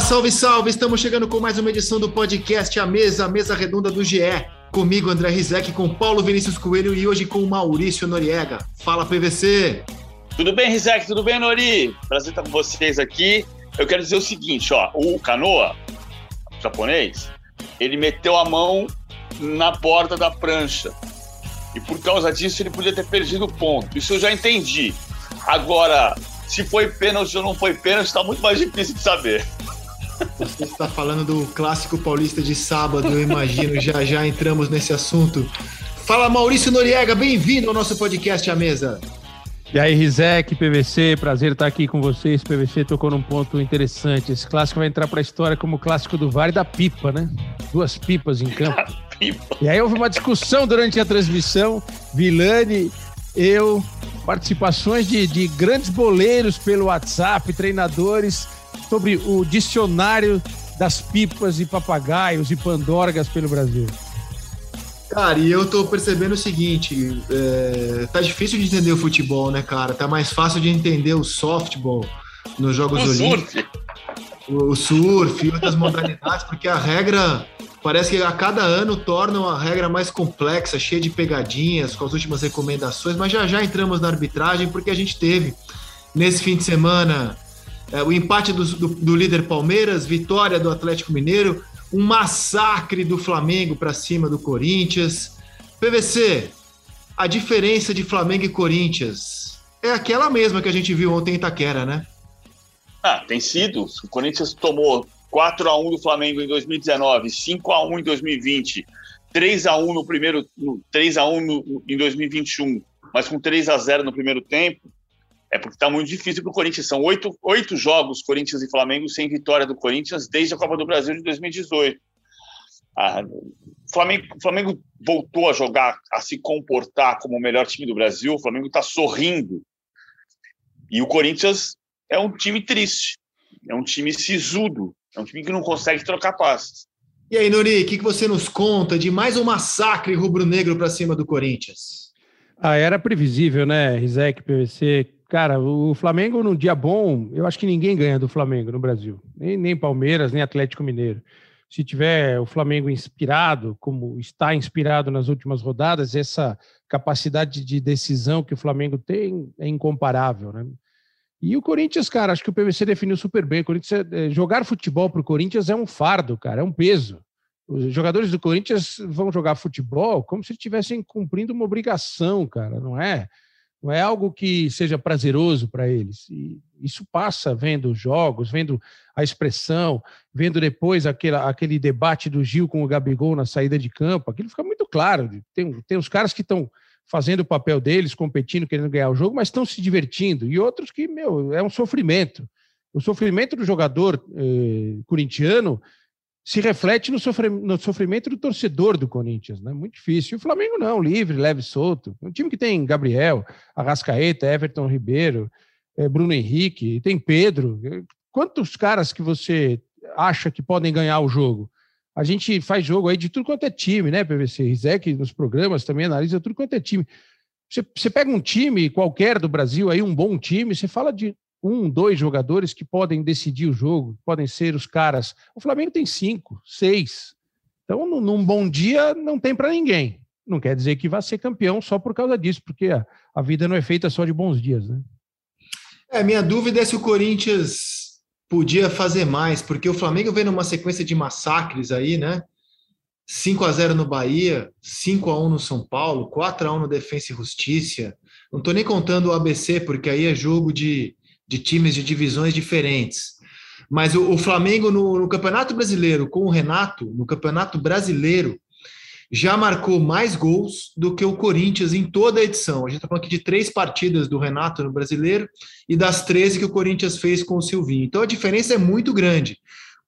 Salve, salve! Estamos chegando com mais uma edição do podcast A Mesa, a mesa redonda do GE. Comigo, André Rizek, com Paulo Vinícius Coelho e hoje com Maurício Noriega. Fala, PVC! Tudo bem, Rizek? Tudo bem, Nori? Prazer estar com vocês aqui. Eu quero dizer o seguinte, ó, o Canoa, o japonês, ele meteu a mão na porta da prancha. E por causa disso ele podia ter perdido o ponto. Isso eu já entendi. Agora, se foi pênalti ou não foi pênalti, está muito mais difícil de saber. Você está falando do clássico paulista de sábado, eu imagino. Já já entramos nesse assunto. Fala Maurício Noriega, bem-vindo ao nosso podcast à mesa. E aí, Rizek, PVC, prazer estar aqui com vocês. PVC tocou num ponto interessante. Esse clássico vai entrar para a história como o clássico do VAR e da pipa, né? Duas pipas em campo. E aí houve uma discussão durante a transmissão. Vilani, eu, participações de, de grandes boleiros pelo WhatsApp, treinadores, sobre o dicionário das pipas e papagaios e pandorgas pelo Brasil. Cara, e eu tô percebendo o seguinte: é, tá difícil de entender o futebol, né, cara? Tá mais fácil de entender o softball nos Jogos o Olímpicos. Surf. O, o surf e outras modalidades, porque a regra parece que a cada ano torna a regra mais complexa, cheia de pegadinhas, com as últimas recomendações, mas já já entramos na arbitragem, porque a gente teve nesse fim de semana é, o empate do, do, do líder Palmeiras, vitória do Atlético Mineiro, um massacre do Flamengo para cima do Corinthians. PVC, a diferença de Flamengo e Corinthians é aquela mesma que a gente viu ontem em Itaquera, né? Ah, tem sido. O Corinthians tomou 4 a 1 do Flamengo em 2019, 5 a 1 em 2020, 3 a 1 no primeiro, 3 a 1 no, em 2021, mas com 3 a 0 no primeiro tempo. É porque está muito difícil para o Corinthians. São oito, oito jogos, Corinthians e Flamengo, sem vitória do Corinthians desde a Copa do Brasil de 2018. Ah, o Flamengo, Flamengo voltou a jogar, a se comportar como o melhor time do Brasil. O Flamengo está sorrindo. E o Corinthians é um time triste. É um time sisudo. É um time que não consegue trocar passes. E aí, Nori, o que, que você nos conta de mais um massacre rubro-negro para cima do Corinthians? Ah, era previsível, né, Rizek, PVC? Cara, o Flamengo num dia bom, eu acho que ninguém ganha do Flamengo no Brasil. Nem, nem Palmeiras, nem Atlético Mineiro. Se tiver o Flamengo inspirado, como está inspirado nas últimas rodadas, essa capacidade de decisão que o Flamengo tem é incomparável, né? E o Corinthians, cara, acho que o PVC definiu super bem. O Corinthians, é, jogar futebol para o Corinthians é um fardo, cara, é um peso. Os jogadores do Corinthians vão jogar futebol como se estivessem cumprindo uma obrigação, cara, não é? Não é algo que seja prazeroso para eles. E isso passa vendo os jogos, vendo a expressão, vendo depois aquele, aquele debate do Gil com o Gabigol na saída de campo. Aquilo fica muito claro. Tem, tem os caras que estão fazendo o papel deles, competindo, querendo ganhar o jogo, mas estão se divertindo. E outros que, meu, é um sofrimento. O sofrimento do jogador eh, corintiano se reflete no, sofre, no, sofrimento do torcedor do Corinthians, né? Muito difícil. E o Flamengo não, livre, leve, solto. Um time que tem Gabriel, Arrascaeta, Everton Ribeiro, é, Bruno Henrique, tem Pedro. Quantos caras que você acha que podem ganhar o jogo? A gente faz jogo aí de tudo quanto é time, né, PVC? Rizek nos programas também analisa tudo quanto é time. Você, você pega um time qualquer do Brasil aí, um bom time, você fala de um, dois jogadores que podem decidir o jogo, podem ser os caras. O Flamengo tem cinco, seis. Então, num bom dia, não tem para ninguém. Não quer dizer que vai ser campeão só por causa disso, porque a, a vida não é feita só de bons dias, né? É, minha dúvida é se o Corinthians podia fazer mais, porque o Flamengo vem numa sequência de massacres aí, né? 5 a 0 no Bahia, 5 a 1 no São Paulo, 4 a 1 no Defensa e Justiça. Não estou nem contando o ABC, porque aí é jogo de de times de divisões diferentes. Mas o, o Flamengo no, no, Campeonato Brasileiro, com o Renato, no Campeonato Brasileiro, já marcou mais gols do que o Corinthians em toda a edição. A gente está falando aqui de três partidas do Renato no Brasileiro e das 13 que o Corinthians fez com o Silvinho. Então a diferença é muito grande.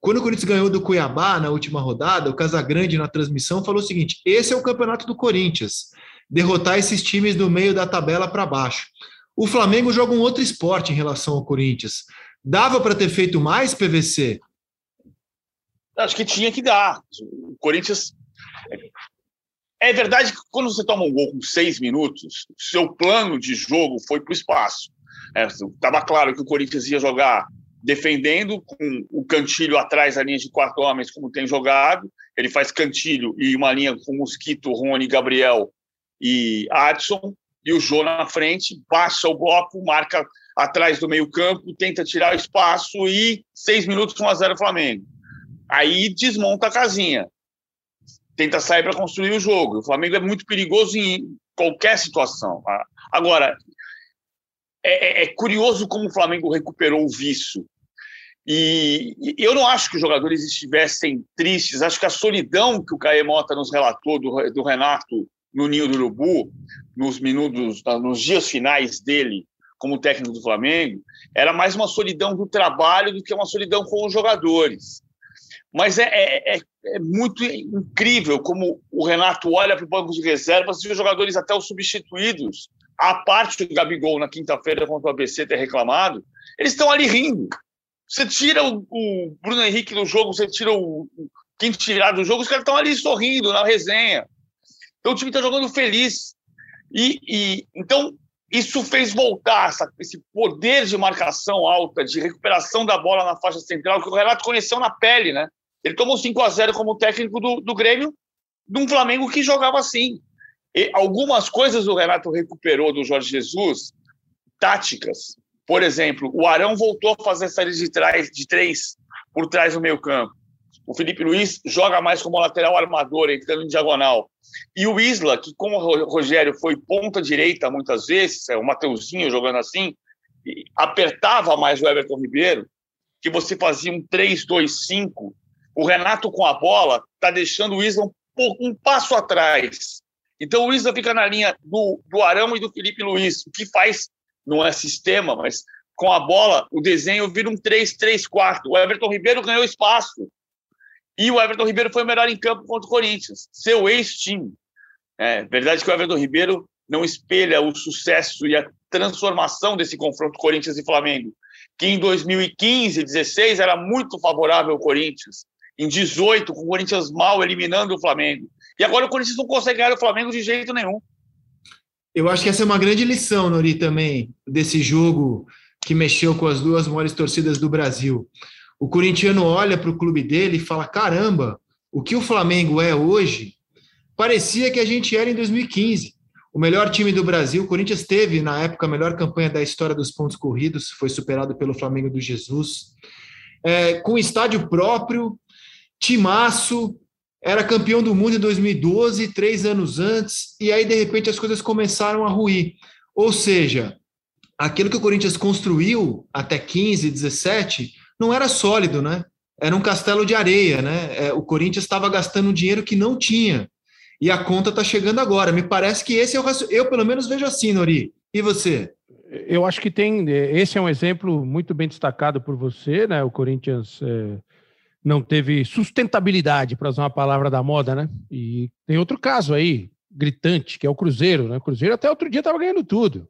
Quando o Corinthians ganhou do Cuiabá na última rodada, o Casagrande na transmissão falou o seguinte: esse é o campeonato do Corinthians, derrotar esses times do meio da tabela para baixo. O Flamengo joga um outro esporte em relação ao Corinthians. Dava para ter feito mais PVC? Acho que tinha que dar. O Corinthians. É verdade que quando você toma um gol com seis minutos, seu plano de jogo foi para o espaço. Estava é, claro que o Corinthians ia jogar defendendo com o Cantilho atrás da linha de quatro homens, como tem jogado. Ele faz Cantilho e uma linha com Mosquito, Rony, Gabriel e Adson. E o Jô na frente, baixa o bloco, marca atrás do meio-campo, tenta tirar o espaço e seis minutos 1 a 0 Flamengo. Aí desmonta a casinha. Tenta sair para construir o jogo. O Flamengo é muito perigoso em qualquer situação. Agora, é, é, é, curioso como o Flamengo recuperou o vício. E, eu não acho que os jogadores estivessem tristes. Acho que a solidão que o Caê Mota nos relatou do, do Renato no Ninho do Urubu, nos minutos, nos dias finais dele como técnico do Flamengo, era mais uma solidão do trabalho do que uma solidão com os jogadores. Mas é, é, é, é muito incrível como o Renato olha para o banco de reservas e os jogadores, até os substituídos, a parte do Gabigol na quinta-feira contra o ABC ter reclamado, eles estão ali rindo. Você tira o, o, Bruno Henrique do jogo, você tira o, o quem tirar do jogo, os caras estão ali sorrindo na resenha. Então o time está jogando feliz. E, e, então isso fez voltar essa, esse poder de marcação alta, de recuperação da bola na faixa central, que o Renato conheceu na pele, né? Ele tomou 5 a 0 como técnico do, do Grêmio, de um Flamengo que jogava assim. E algumas coisas o Renato recuperou do Jorge Jesus, táticas. Por exemplo, o Arão voltou a fazer séries de, trás, de três por trás do meio campo. O Felipe Luiz joga mais como lateral armador, entrando em diagonal. E o Isla, que como o Rogério foi ponta direita muitas vezes, é o Mateuzinho jogando assim, apertava mais o Everton Ribeiro, que você fazia um 3-2-5. O Renato com a bola está deixando o Isla um, um, passo atrás. Então o Isla fica na linha do, do Arão e do Felipe Luiz, o que faz, não é sistema, mas com a bola, o desenho vira um 3-3-4. O Everton Ribeiro ganhou espaço. E o Everton Ribeiro foi o melhor em campo contra o Corinthians, seu ex-time. É verdade que o Everton Ribeiro não espelha o sucesso e a transformação desse confronto Corinthians e Flamengo, que em 2015 e 16 era muito favorável ao Corinthians, em 18 com o Corinthians mal eliminando o Flamengo. E agora o Corinthians não consegue ganhar o Flamengo de jeito nenhum. Eu acho que essa é uma grande lição, Nori, também, desse jogo que mexeu com as duas maiores torcidas do Brasil o corintiano olha para o clube dele e fala: caramba, o que o Flamengo é hoje parecia que a gente era em 2015. O melhor time do Brasil, o Corinthians teve, na época, a melhor campanha da história dos pontos corridos, foi superado pelo Flamengo do Jesus. É, com estádio próprio, timaço, era campeão do mundo em 2012, três anos antes, e aí, de repente, as coisas começaram a ruir. Ou seja, aquilo que o Corinthians construiu até 15, 17, não era sólido, né? Era um castelo de areia, né? É, o Corinthians estava gastando dinheiro que não tinha. E a conta está chegando agora. Me parece que esse é o Eu, pelo menos, vejo assim, Nori. E você? Eu acho que tem. Esse é um exemplo muito bem destacado por você, né? O Corinthians é, não teve sustentabilidade, para usar uma palavra da moda, né? E tem outro caso aí, gritante, que é o Cruzeiro, né? O Cruzeiro até outro dia estava ganhando tudo.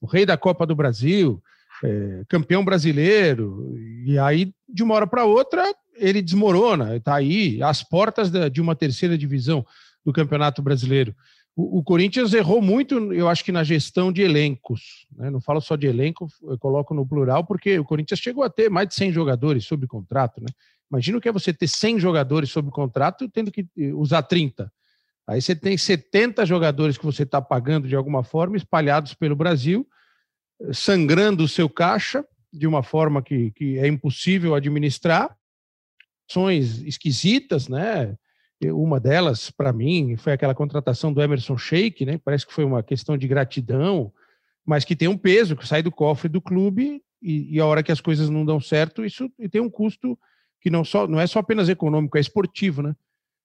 O rei da Copa do Brasil, é, campeão brasileiro, e aí, de uma hora para outra, ele desmorona, está aí, às portas de uma terceira divisão do Campeonato Brasileiro. O, o, Corinthians errou muito, eu acho que na gestão de elencos. Né? Não falo só de elenco, eu coloco no plural, porque o Corinthians chegou a ter mais de 100 jogadores sob contrato. Né? Imagina o que é você ter 100 jogadores sob contrato, tendo que usar 30. Aí você tem 70 jogadores que você está pagando de alguma forma, espalhados pelo Brasil, sangrando o seu caixa de uma forma que, que é impossível administrar, ações esquisitas, né? Uma delas, para mim, foi aquela contratação do Emerson Sheik, né? Parece que foi uma questão de gratidão, mas que tem um peso, que sai do cofre do clube e, e a hora que as coisas não dão certo, isso tem um custo que não, só, não é só apenas econômico, é esportivo, né?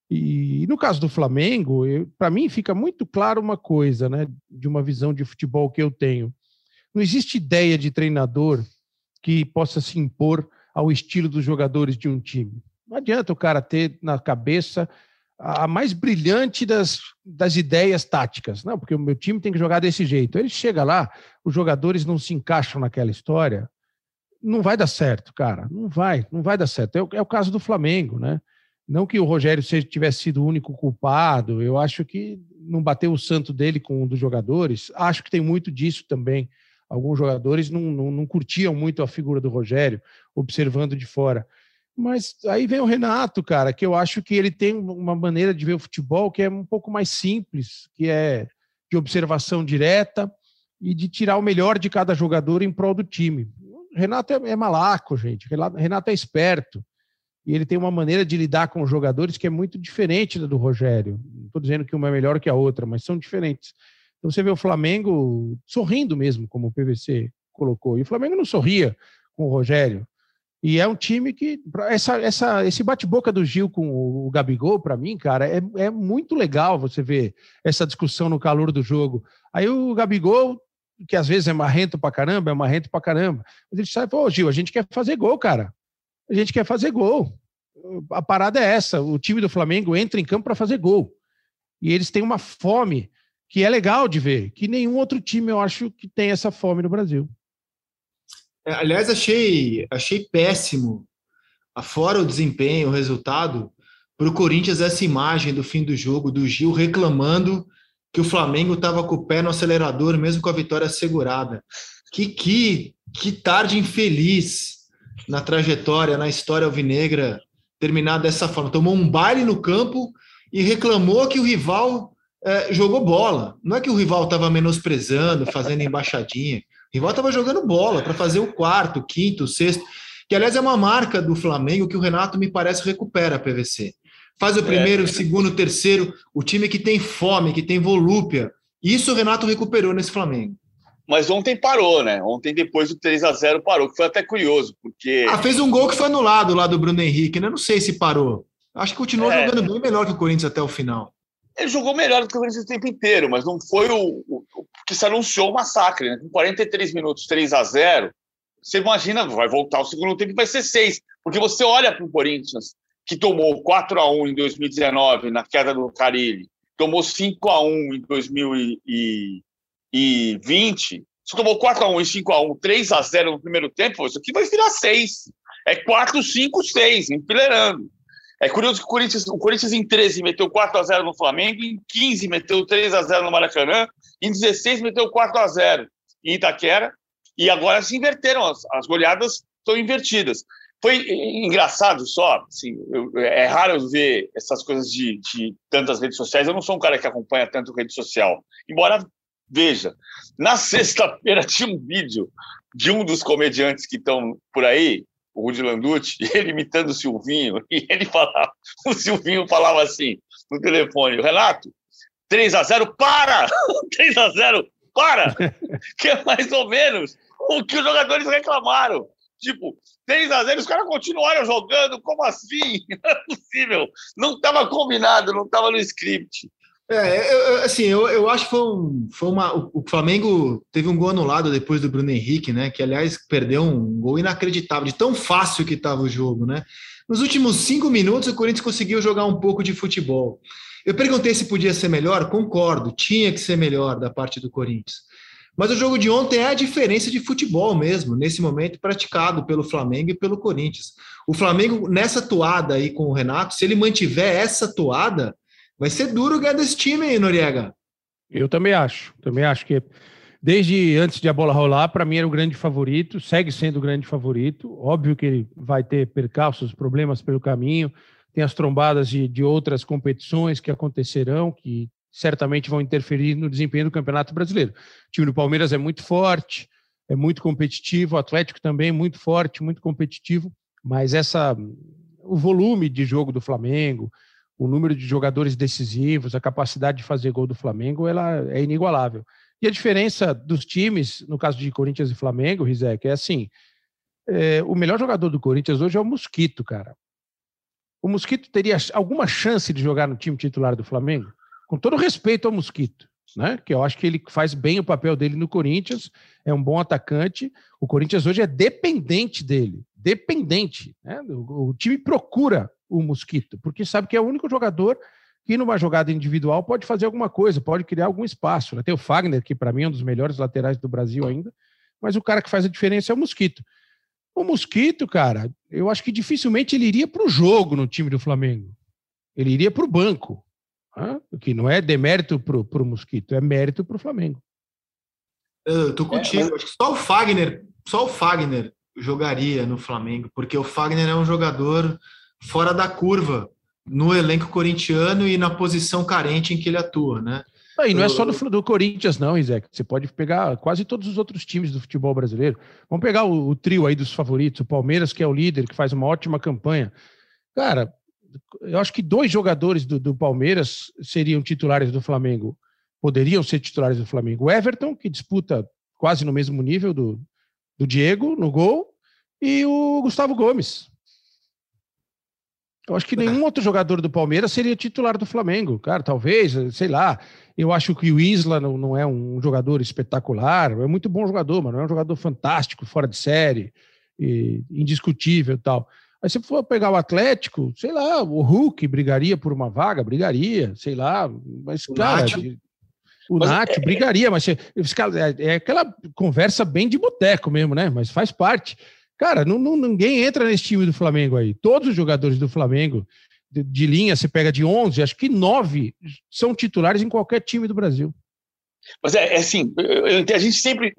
E, e no caso do Flamengo, para mim fica muito claro uma coisa, né? De uma visão de futebol que eu tenho. Não existe ideia de treinador que possa se impor ao estilo dos jogadores de um time. Não adianta o cara ter na cabeça a mais brilhante das, das ideias táticas. Não, porque o meu time tem que jogar desse jeito. Ele chega lá, os jogadores não se encaixam naquela história. Não vai dar certo, cara. Não vai, não vai dar certo. É o, é o caso do Flamengo, né? Não que o Rogério seja, tivesse sido o único culpado, eu acho que não bateu o santo dele com um dos jogadores. Acho que tem muito disso também alguns jogadores não, não, não curtiam muito a figura do Rogério, observando de fora. Mas aí vem o Renato, cara, que eu acho que ele tem uma maneira de ver o futebol que é um pouco mais simples, que é de observação direta e de tirar o melhor de cada jogador em prol do time. Renato é, é malaco, gente. Renato é esperto. E ele tem uma maneira de lidar com os jogadores que é muito diferente da do Rogério. Não estou dizendo que uma é melhor que a outra, mas são diferentes. Então você vê o Flamengo sorrindo mesmo, como o PVC colocou. E o Flamengo não sorria com o Rogério. E é um time que. Essa, essa, esse bate-boca do Gil com o Gabigol, para mim, cara, é, é muito legal você ver essa discussão no calor do jogo. Aí o Gabigol que às vezes é marrento pra caramba, é marrento pra caramba. Mas ele sai, pô, Gil, a gente quer fazer gol, cara. A gente quer fazer gol. A parada é essa: o time do Flamengo entra em campo para fazer gol. E eles têm uma fome que é legal de ver, que nenhum outro time eu acho que tem essa fome no Brasil. É, aliás, achei, achei péssimo, afora o desempenho, o resultado, para o Corinthians essa imagem do fim do jogo, do Gil reclamando que o Flamengo estava com o pé no acelerador, mesmo com a vitória assegurada. Que, que, que tarde infeliz na trajetória, na história alvinegra, terminar dessa forma. Tomou um baile no campo e reclamou que o rival é, jogou bola. Não é que o rival estava menosprezando, fazendo embaixadinha. O rival estava jogando bola para fazer o quarto, o quinto, o sexto, que aliás é uma marca do Flamengo que o Renato me parece recupera a PVC faz o primeiro, é. o segundo, o terceiro, o time que tem fome, que tem volúpia. Isso o Renato recuperou nesse Flamengo. Mas ontem parou, né? Ontem, depois do 3 a 0 parou, que foi até curioso, porque. Ah, fez um gol que foi anulado lá do Bruno Henrique, né? Não sei se parou. Acho que continuou é. jogando bem melhor que o Corinthians até o final. Ele jogou melhor do que o Corinthians o tempo inteiro, mas não foi o, o, o que se anunciou o massacre, né? Com 43 minutos, 3 a 0 você imagina, vai voltar o segundo tempo vai ser 6. Porque você olha para o Corinthians, que tomou 4 a 1 em 2019 na queda do Carilli, tomou 5 a 1 em 2020, se tomou 4 a 1 e 5 a 1, 3 a 0 no primeiro tempo, isso aqui vai virar 6. É 4, 5, 6, empilerando. É curioso que o Corinthians, o Corinthians em 13 meteu 4 a 0 no Flamengo, em 15 meteu 3 a 0 no Maracanã, em 16 meteu 4 a 0 em Itaquera, e agora se inverteram, as, as goleadas estão invertidas. Foi engraçado só, assim, eu, é raro ver essas coisas de, de tantas redes sociais. Eu não sou um cara que acompanha tanto rede social, embora veja. Na sexta-feira tinha um vídeo de um dos comediantes que estão por aí, o Rudy Landucci, ele imitando o Silvinho, e ele falava, o Silvinho falava assim no telefone, Renato, 3 a 0 para! 3 a 0 para! que é mais ou menos o que os jogadores reclamaram. Tipo, 3 a 0 os caras continuaram jogando, como assim? Não é possível. Não estava combinado, não estava no script. É, eu, assim, eu, eu acho que foi, um, foi uma. O Flamengo teve um gol anulado depois do Bruno Henrique, né? Que, aliás, perdeu um gol inacreditável, de tão fácil que estava o jogo, né? Nos últimos cinco minutos, o Corinthians conseguiu jogar um pouco de futebol. Eu perguntei se podia ser melhor, concordo, tinha que ser melhor da parte do Corinthians. Mas o jogo de ontem é a diferença de futebol mesmo, nesse momento praticado pelo Flamengo e pelo Corinthians. O Flamengo, nessa toada aí com o Renato, se ele mantiver essa toada, vai ser duro ganhar desse time aí, Noriega. Eu também acho. Também acho que desde antes de a bola rolar, para mim era o grande favorito, segue sendo o grande favorito. Óbvio que ele vai ter percalços, problemas pelo caminho, tem as trombadas de, de outras competições que acontecerão, que certamente vão interferir no desempenho do Campeonato Brasileiro. O time do Palmeiras é muito forte, é muito competitivo, o Atlético também é muito forte, muito competitivo, mas essa o volume de jogo do Flamengo, o número de jogadores decisivos, a capacidade de fazer gol do Flamengo, ela é inigualável. E a diferença dos times, no caso de Corinthians e Flamengo, Rizek, é assim: é, o melhor jogador do Corinthians hoje é o Mosquito, cara. O Mosquito teria alguma chance de jogar no time titular do Flamengo? com todo respeito ao Mosquito, né? Que eu acho que ele faz bem o papel dele no Corinthians, é um bom atacante. O Corinthians hoje é dependente dele, dependente. Né? O, o time procura o Mosquito, porque sabe que é o único jogador que numa jogada individual pode fazer alguma coisa, pode criar algum espaço. Né? Tem o Fagner, que para mim é um dos melhores laterais do Brasil ainda, mas o cara que faz a diferença é o Mosquito. O Mosquito, cara, eu acho que dificilmente ele iria para o jogo no time do Flamengo. Ele iria para o banco. O que não é demérito para o Mosquito, é mérito para o Flamengo. Eu tô contigo. É, mas... Só o Fagner, só o Fagner jogaria no Flamengo, porque o Fagner é um jogador fora da curva no elenco corintiano e na posição carente em que ele atua, né? Não, e não é só do, do Corinthians, não, Isaac. Você pode pegar quase todos os outros times do futebol brasileiro. Vamos pegar o, o, trio aí dos favoritos, o Palmeiras, que é o líder, que faz uma ótima campanha. Cara, eu acho que dois jogadores do, do Palmeiras seriam titulares do Flamengo, poderiam ser titulares do Flamengo. O Everton, que disputa quase no mesmo nível do, do Diego no gol, e o Gustavo Gomes. Eu acho que nenhum outro jogador do Palmeiras seria titular do Flamengo. Cara, talvez, sei lá. Eu acho que o Isla não, não é um jogador espetacular, é muito bom jogador, mas não é um jogador fantástico, fora de série, e, indiscutível e tal. Aí se for pegar o Atlético, sei lá, o Hulk brigaria por uma vaga, brigaria, sei lá, mas, o cara. O mas Nath é, brigaria, mas é, é aquela conversa bem de boteco mesmo, né? Mas faz parte. Cara, não, não, ninguém entra nesse time do Flamengo aí. Todos os jogadores do Flamengo, de, de linha, você pega de 11, acho que 9 são titulares em qualquer time do Brasil. Mas é, é assim, eu, a gente sempre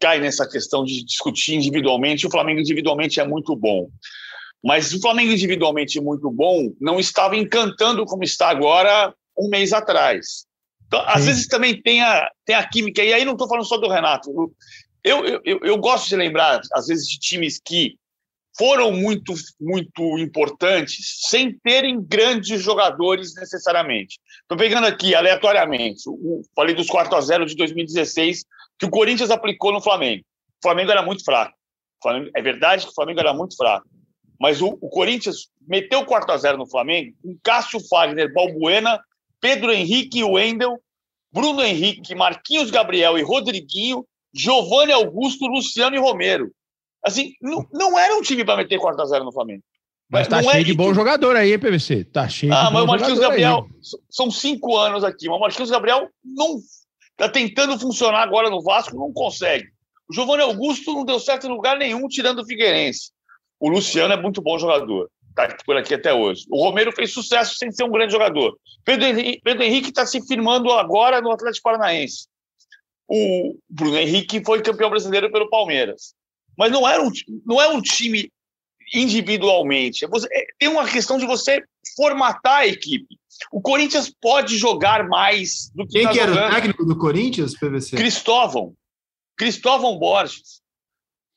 cai nessa questão de discutir individualmente. O Flamengo individualmente é muito bom. Mas o Flamengo individualmente muito bom não estava encantando como está agora um mês atrás. Então, às vezes também tem a, tem a química, e aí não estou falando só do Renato. Eu, eu, eu gosto de lembrar, às vezes, de times que foram muito, muito importantes sem terem grandes jogadores necessariamente. Estou pegando aqui aleatoriamente, o, falei dos 4 a 0 de 2016 que o Corinthians aplicou no Flamengo. O Flamengo era muito fraco. Flamengo, é verdade que o Flamengo era muito fraco. Mas o, o Corinthians meteu 4 a 0 no Flamengo com Cássio Fagner, Balbuena, Pedro Henrique e Wendel, Bruno Henrique, Marquinhos Gabriel e Rodriguinho, Giovanni Augusto, Luciano e Romero. Assim, não, não era um time para meter 4 a 0 no Flamengo. Mas tá não cheio é de bom jogador aí, PVC? Tá cheio ah, de mas o Marquinhos Gabriel, aí. são cinco anos aqui, mas o Marquinhos Gabriel não tá tentando funcionar agora no Vasco, não consegue. O Giovanni Augusto não deu certo em lugar nenhum, tirando o Figueirense. O Luciano é muito bom jogador, tá por aqui até hoje. O Romero fez sucesso sem ser um grande jogador. Pedro Henrique está se firmando agora no Atlético Paranaense o Bruno Henrique foi campeão brasileiro pelo Palmeiras. Mas não, era um, não é um time individualmente. É você, é, tem uma questão de você formatar a equipe. O Corinthians pode jogar mais do que Quem tá que era jogando. o técnico do Corinthians, PVC? Cristóvão. Cristóvão Borges.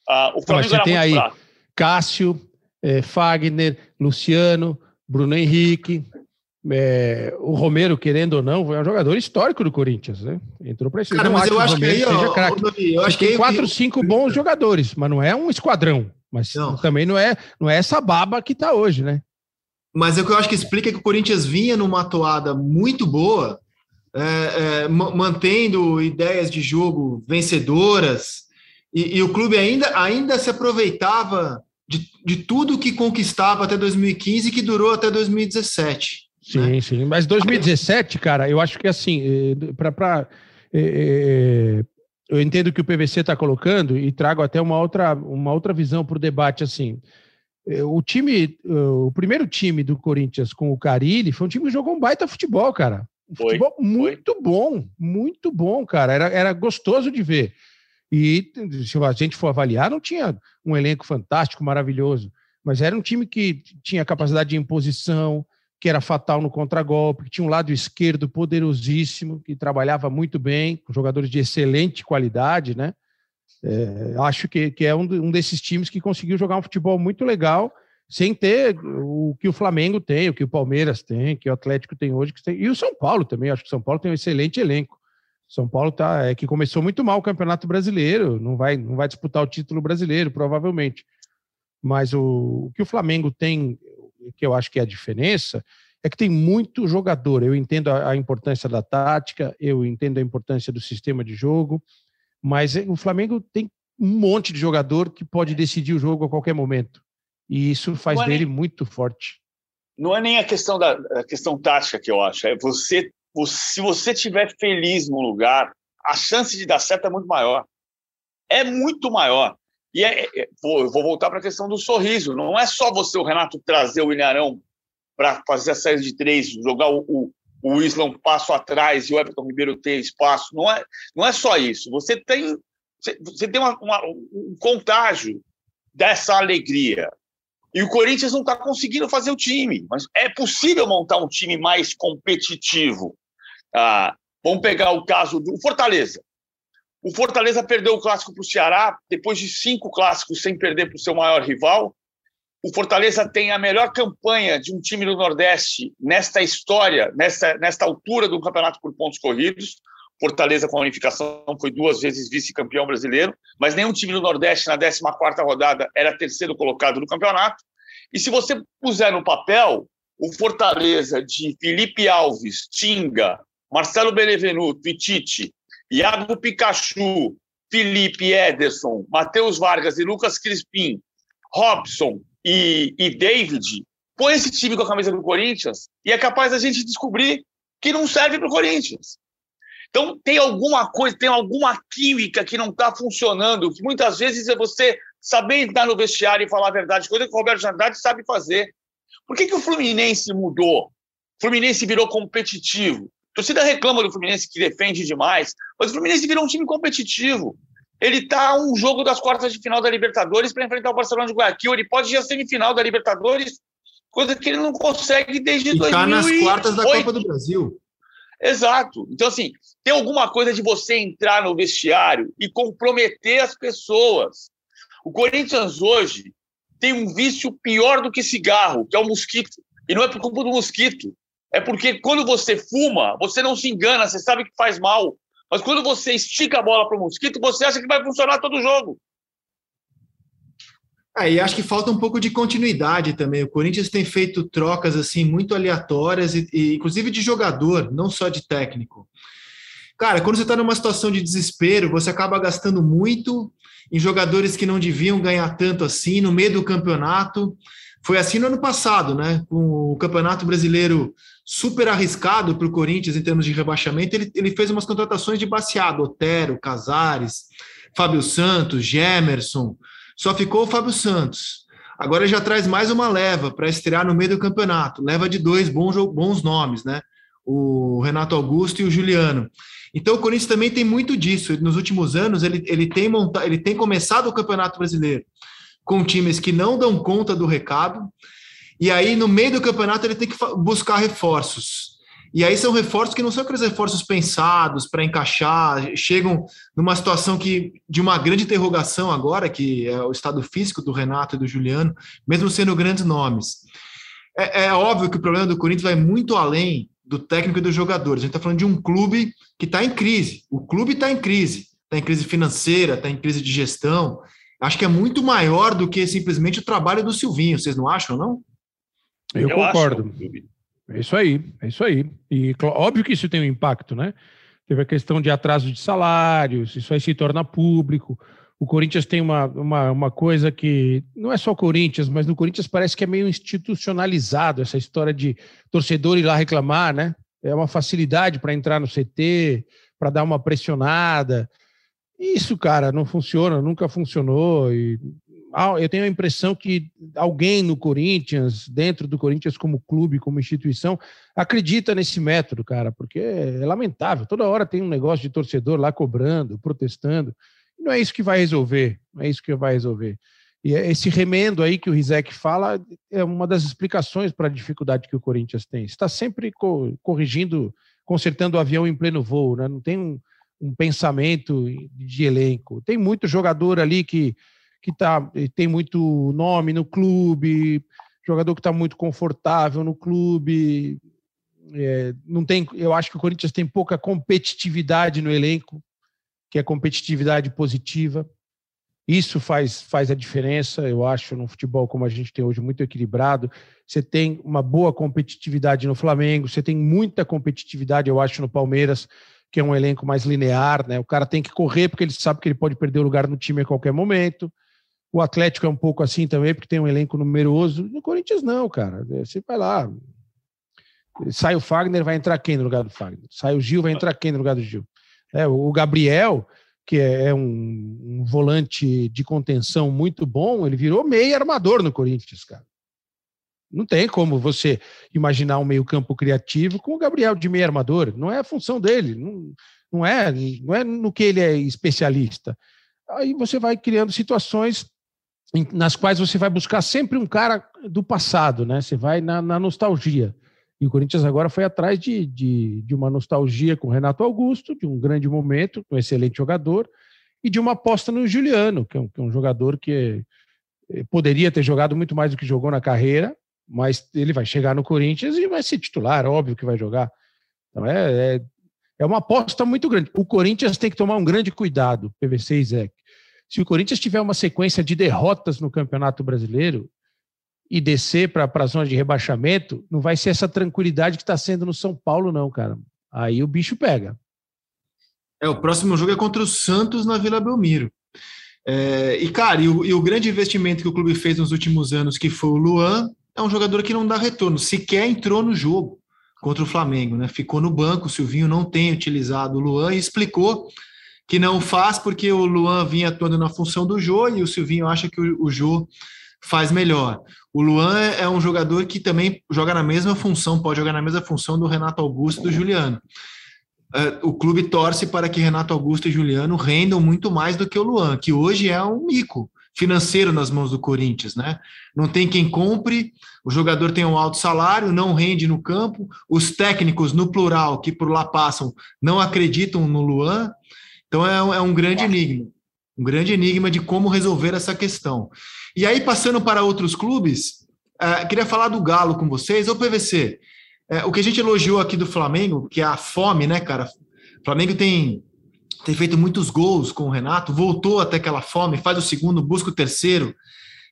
Ah, o Flamengo você tem aí fraco. Cássio, eh, Fagner, Luciano, Bruno Henrique, é, o Romero, querendo ou não, foi um jogador histórico do Corinthians, né? Entrou para esse Cara, mas eu acho que aí, ó, eu acho que tem quatro, cinco bons jogadores, mas não é um esquadrão. Mas não. também não é, não é essa baba que está hoje, né? Mas o que eu acho que explica é que o Corinthians vinha numa toada muito boa, é, é, mantendo ideias de jogo vencedoras, e, e, o clube ainda, ainda se aproveitava de, de tudo que conquistava até 2015 que durou até 2017. Sim, né? sim. Mas 2017, cara, eu acho que assim, eh, para. É, é, eu entendo que o PVC está colocando e trago até uma outra, uma outra visão para o debate assim. O time, o primeiro time do Corinthians com o Carilli foi um time que jogou um baita futebol, cara. Um foi, futebol muito foi. bom, muito bom, cara. Era, era gostoso de ver. E se a gente for avaliar, não tinha um elenco fantástico, maravilhoso, mas era um time que tinha capacidade de imposição, que era fatal no contragolpe, que tinha um lado esquerdo poderosíssimo, que trabalhava muito bem, com jogadores de excelente qualidade, né? É, acho que, que é um, um desses times que conseguiu jogar um futebol muito legal, sem ter o que o Flamengo tem, o que o Palmeiras tem, o que o Atlético tem hoje, que tem, e o São Paulo também. Acho que o São Paulo tem um excelente elenco. São Paulo tá, é que começou muito mal o Campeonato Brasileiro, não vai, não vai disputar o título brasileiro, provavelmente. Mas o, o que o Flamengo tem que eu acho que é a diferença, é que tem muito jogador. Eu entendo a, a, importância da tática, eu entendo a importância do sistema de jogo, mas o Flamengo tem um monte de jogador que pode decidir o jogo a qualquer momento. E isso faz é dele nem, muito forte. Não é nem a questão da a questão tática que eu acho, é você, você se você estiver feliz no lugar, a chance de dar certo é muito maior. É muito maior. E é, é, vou, vou voltar para a questão do sorriso. Não é só você, o Renato, trazer o Ilharão para fazer a série de três, jogar o, o, o Isla um passo atrás e o Everton Ribeiro ter espaço. Não é, não é só isso. Você tem, você tem uma, uma, um contágio dessa alegria. E o Corinthians não está conseguindo fazer o time. Mas é possível montar um time mais competitivo. Ah, vamos pegar o caso do Fortaleza. O Fortaleza perdeu o clássico para o Ceará, depois de cinco clássicos sem perder para o seu maior rival. O Fortaleza tem a melhor campanha de um time do Nordeste nesta história, nesta, nesta altura do campeonato por pontos corridos. Fortaleza, com a unificação, foi duas vezes vice-campeão brasileiro, mas nenhum time do Nordeste na 14 rodada era terceiro colocado no campeonato. E se você puser no papel, o Fortaleza de Felipe Alves, Tinga, Marcelo Benevenuto e Tite, Iago Pikachu, Felipe Ederson, Matheus Vargas e Lucas Crispim, Robson e, e David, põe esse time com a camisa do Corinthians e é capaz da gente descobrir que não serve para o Corinthians. Então, tem alguma coisa, tem alguma química que não está funcionando, que muitas vezes é você saber entrar no vestiário e falar a verdade, coisa que o Roberto Andrade sabe fazer. Por que, que o Fluminense mudou? O Fluminense virou competitivo. A torcida reclama do Fluminense que defende demais, mas o Fluminense virou um time competitivo. Ele está a um jogo das quartas de final da Libertadores para enfrentar o Barcelona de Guayaquil. Ele pode ir à semifinal da Libertadores, coisa que ele não consegue desde e 2008. Está nas quartas da Copa do Brasil. Exato. Então, assim, tem alguma coisa de você entrar no vestiário e comprometer as pessoas. O Corinthians hoje tem um vício pior do que cigarro, que é o mosquito. E não é por culpa do mosquito. É porque quando você fuma, você não se engana, você sabe que faz mal. Mas quando você estica a bola para o mosquito, você acha que vai funcionar todo o jogo. É, e acho que falta um pouco de continuidade também. O Corinthians tem feito trocas assim muito aleatórias, e, e inclusive de jogador, não só de técnico. Cara, quando você está numa situação de desespero, você acaba gastando muito em jogadores que não deviam ganhar tanto assim no meio do campeonato. Foi assim no ano passado, né? Com o Campeonato Brasileiro super arriscado para o Corinthians em termos de rebaixamento, ele, ele fez umas contratações de baseado, Otero, Casares, Fábio Santos, Gemerson, só ficou o Fábio Santos. Agora já traz mais uma leva para estrear no meio do campeonato, leva de dois bons, bons nomes, né? O Renato Augusto e o Juliano. Então o Corinthians também tem muito disso. Nos últimos anos, ele, ele, tem, monta, ele tem começado o Campeonato Brasileiro com times que não dão conta do recado, e aí no meio do campeonato ele tem que buscar reforços. E aí são reforços que não são aqueles reforços pensados para encaixar, chegam numa situação que de uma grande interrogação agora, que é o estado físico do Renato e do Juliano, mesmo sendo grandes nomes. É, é óbvio que o problema do Corinthians vai muito além do técnico e dos jogadores. A gente está falando de um clube que está em crise. O clube está em crise, está em crise financeira, está em crise de gestão. Acho que é muito maior do que simplesmente o trabalho do Silvinho. Vocês não acham, não? Eu, Eu concordo. Acho. É isso aí, é isso aí. E óbvio que isso tem um impacto, né? Teve a questão de atraso de salários, isso aí se torna público. O Corinthians tem uma, uma, uma coisa que não é só o Corinthians, mas no Corinthians parece que é meio institucionalizado essa história de torcedor ir lá reclamar, né? É uma facilidade para entrar no CT, para dar uma pressionada. Isso, cara, não funciona, nunca funcionou. E eu tenho a impressão que alguém no Corinthians, dentro do Corinthians como clube, como instituição, acredita nesse método, cara, porque é lamentável. Toda hora tem um negócio de torcedor lá cobrando, protestando. Não é isso que vai resolver, não é isso que vai resolver. E é esse remendo aí que o Rizek fala é uma das explicações para a dificuldade que o Corinthians tem. Está sempre corrigindo, consertando o avião em pleno voo, né? não tem um, um pensamento de elenco. Tem muito jogador ali que que tá, tem muito nome no clube, jogador que está muito confortável no clube. É, não tem, eu acho que o Corinthians tem pouca competitividade no elenco, que é competitividade positiva. Isso faz, faz a diferença, eu acho, no futebol como a gente tem hoje, muito equilibrado. Você tem uma boa competitividade no Flamengo, você tem muita competitividade, eu acho, no Palmeiras, que é um elenco mais linear, né? O cara tem que correr porque ele sabe que ele pode perder o lugar no time a qualquer momento. O Atlético é um pouco assim também, porque tem um elenco numeroso. No Corinthians, não, cara. Você vai lá. Sai o Fagner, vai entrar quem no lugar do Fagner? Sai o Gil, vai entrar quem no lugar do Gil? É, o Gabriel, que é, é um, um volante de contenção muito bom, ele virou meio armador no Corinthians, cara. Não tem como você imaginar um meio-campo criativo com o Gabriel de meio armador. Não é a função dele, não, não, é, não é no que ele é especialista. Aí você vai criando situações nas quais você vai buscar sempre um cara do passado, né? Você vai na, na nostalgia. E o Corinthians agora foi atrás de, de, de, uma nostalgia com o Renato Augusto, de um grande momento, um excelente jogador, e de uma aposta no Juliano, que é um, que é um jogador que eh, poderia ter jogado muito mais do que jogou na carreira, mas ele vai chegar no Corinthians e vai ser titular, óbvio que vai jogar. Então é, é, é uma aposta muito grande. O Corinthians tem que tomar um grande cuidado, PVC e Zé, se o Corinthians tiver uma sequência de derrotas no Campeonato Brasileiro e descer para a zona de rebaixamento, não vai ser essa tranquilidade que está sendo no São Paulo, não, cara. Aí o bicho pega. É, o próximo jogo é contra o Santos na Vila Belmiro. É, e, cara, e o, e o, grande investimento que o clube fez nos últimos anos, que foi o Luan, é um jogador que não dá retorno, sequer entrou no jogo contra o Flamengo, né? Ficou no banco, o Silvinho não tem utilizado o Luan e explicou que não faz porque o Luan vinha atuando na função do Jô e o Silvinho acha que o, o Jô faz melhor. O Luan é um jogador que também joga na mesma função, pode jogar na mesma função do Renato Augusto e do Juliano. Uh, o clube torce para que Renato Augusto e Juliano rendam muito mais do que o Luan, que hoje é um mico financeiro nas mãos do Corinthians, né? Não tem quem compre, o jogador tem um alto salário, não rende no campo, os técnicos, no plural, que por lá passam, não acreditam no Luan, então é, é um grande enigma, um grande enigma de como resolver essa questão. E aí, passando para outros clubes, é, queria falar do Galo com vocês. Ô, PVC, é, o que a gente elogiou aqui do Flamengo, que é a fome, né, cara? O Flamengo tem, tem feito muitos gols com o Renato, voltou até aquela fome, faz o segundo, busca o terceiro.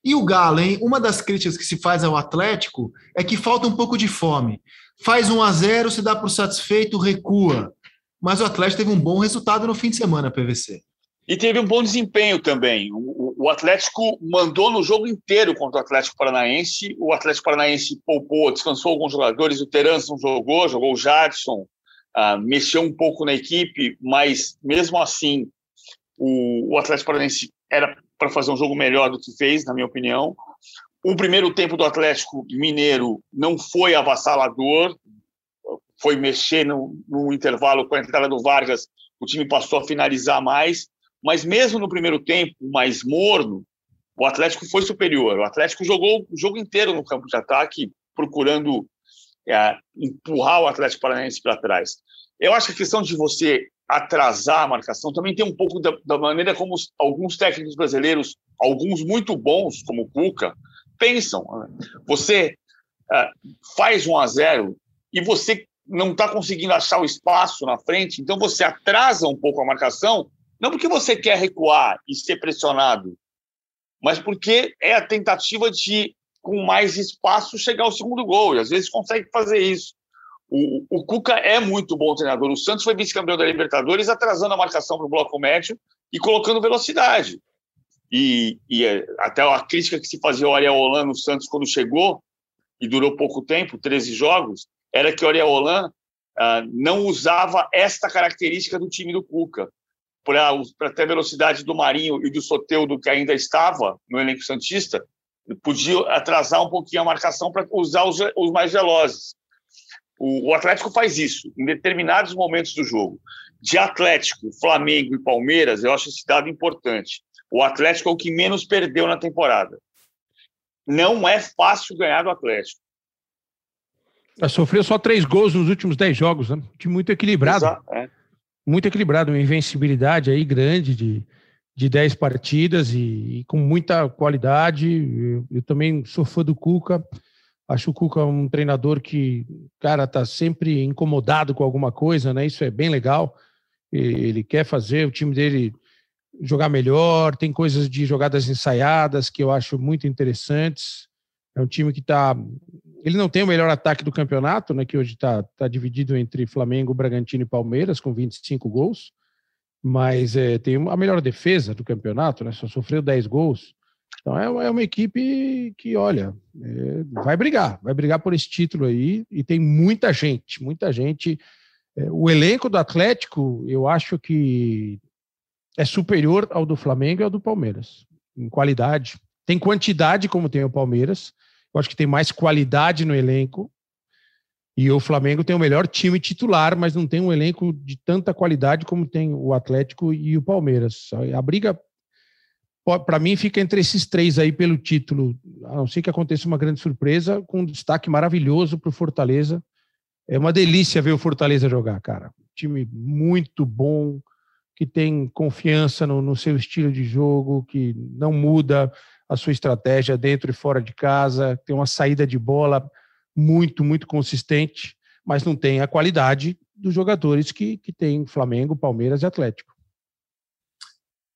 E o Galo, hein? Uma das críticas que se faz ao Atlético é que falta um pouco de fome. Faz 1 a 0 se dá por satisfeito, recua mas o Atlético teve um bom resultado no fim de semana, PVC. E teve um bom desempenho também. O, Atlético mandou no jogo inteiro contra o Atlético Paranaense. O Atlético Paranaense poupou, descansou alguns jogadores. O Terence não jogou, jogou o Jadson, mexeu um pouco na equipe, mas mesmo assim, o, o Atlético Paranaense era para fazer um jogo melhor do que fez, na minha opinião. O primeiro tempo do Atlético Mineiro não foi avassalador, foi mexer no, no intervalo com a entrada do Vargas, o time passou a finalizar mais, mas mesmo no primeiro tempo, mais morno, o Atlético foi superior. O Atlético jogou o jogo inteiro no campo de ataque, procurando é, empurrar o Atlético Paranaense para trás. Eu acho que a questão de você atrasar a marcação também tem um pouco da, da maneira como os, alguns técnicos brasileiros, alguns muito bons, como o Cuca, pensam. Né? Você é, faz um a 0 e você não está conseguindo achar o espaço na frente, então você atrasa um pouco a marcação, não porque você quer recuar e ser pressionado, mas porque é a tentativa de, com mais espaço, chegar ao segundo gol. E às vezes consegue fazer isso. O, o Cuca é muito bom treinador. O Santos foi vice-campeão da Libertadores, atrasando a marcação para o bloco médio e colocando velocidade. E, e, é, até a crítica que se fazia ao Ariel Holan no Santos quando chegou, e durou pouco tempo 13 jogos era que o Ariel Holan uh, não usava esta característica do time do Cuca. Para ter a velocidade do Marinho e do Soteudo, que ainda estava no elenco Santista, podia atrasar um pouquinho a marcação para usar os, os, mais velozes. O, o Atlético faz isso em determinados momentos do jogo. De Atlético, Flamengo e Palmeiras, eu acho esse dado importante. O Atlético é o que menos perdeu na temporada. Não é fácil ganhar do Atlético. Sofreu só três gols nos últimos dez jogos, né? Time muito equilibrado. Exato, é. Muito equilibrado, uma invencibilidade aí grande de, de dez partidas e, e com muita qualidade. Eu, eu, também sou fã do Cuca. Acho o Cuca um treinador que, cara, tá sempre incomodado com alguma coisa, né? Isso é bem legal. Ele quer fazer o time dele jogar melhor, tem coisas de jogadas ensaiadas que eu acho muito interessantes. É um time que está ele não tem o melhor ataque do campeonato, né, que hoje está tá dividido entre Flamengo, Bragantino e Palmeiras, com 25 gols, mas é, tem a melhor defesa do campeonato, né, só sofreu 10 gols. Então é, é uma equipe que, olha, é, vai brigar, vai brigar por esse título aí, e tem muita gente, muita gente. É, o elenco do Atlético, eu acho que é superior ao do Flamengo e ao do Palmeiras, em qualidade. Tem quantidade, como tem o Palmeiras, Eu acho que tem mais qualidade no elenco. E o Flamengo tem o melhor time titular, mas não tem um elenco de tanta qualidade como tem o Atlético e o Palmeiras. A briga, para mim, fica entre esses três aí pelo título. A não ser que aconteça uma grande surpresa, com um destaque maravilhoso para o Fortaleza. É uma delícia ver o Fortaleza jogar, cara. Time muito bom, que tem confiança no, no seu estilo de jogo, que não muda a sua estratégia dentro e fora de casa, tem uma saída de bola muito, muito consistente, mas não tem a qualidade dos jogadores que, que tem Flamengo, Palmeiras e Atlético.